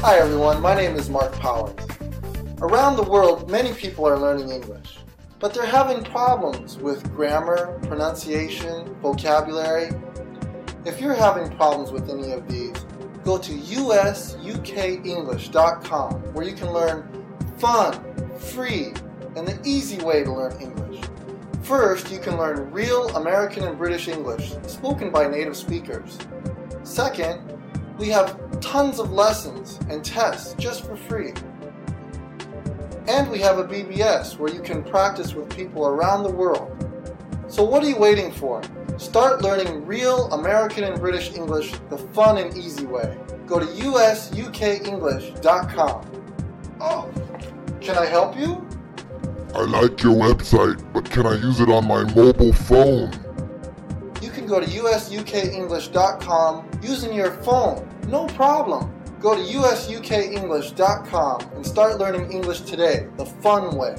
Hi everyone, my name is Mark Powers. Around the world, many people are learning English, but they're having problems with grammar, pronunciation, vocabulary. If you're having problems with any of these, go to usukenglish.com where you can learn fun, free, and the easy way to learn English. First, you can learn real American and British English spoken by native speakers. Second, we have tons of lessons and tests just for free. And we have a BBS where you can practice with people around the world. So what are you waiting for? Start learning real American and British English the fun and easy way. Go to usukenglish.com. Oh, can I help you? I like your website, but can I use it on my mobile phone? Go to usukenglish.com using your phone. No problem. Go to usukenglish.com and start learning English today, the fun way.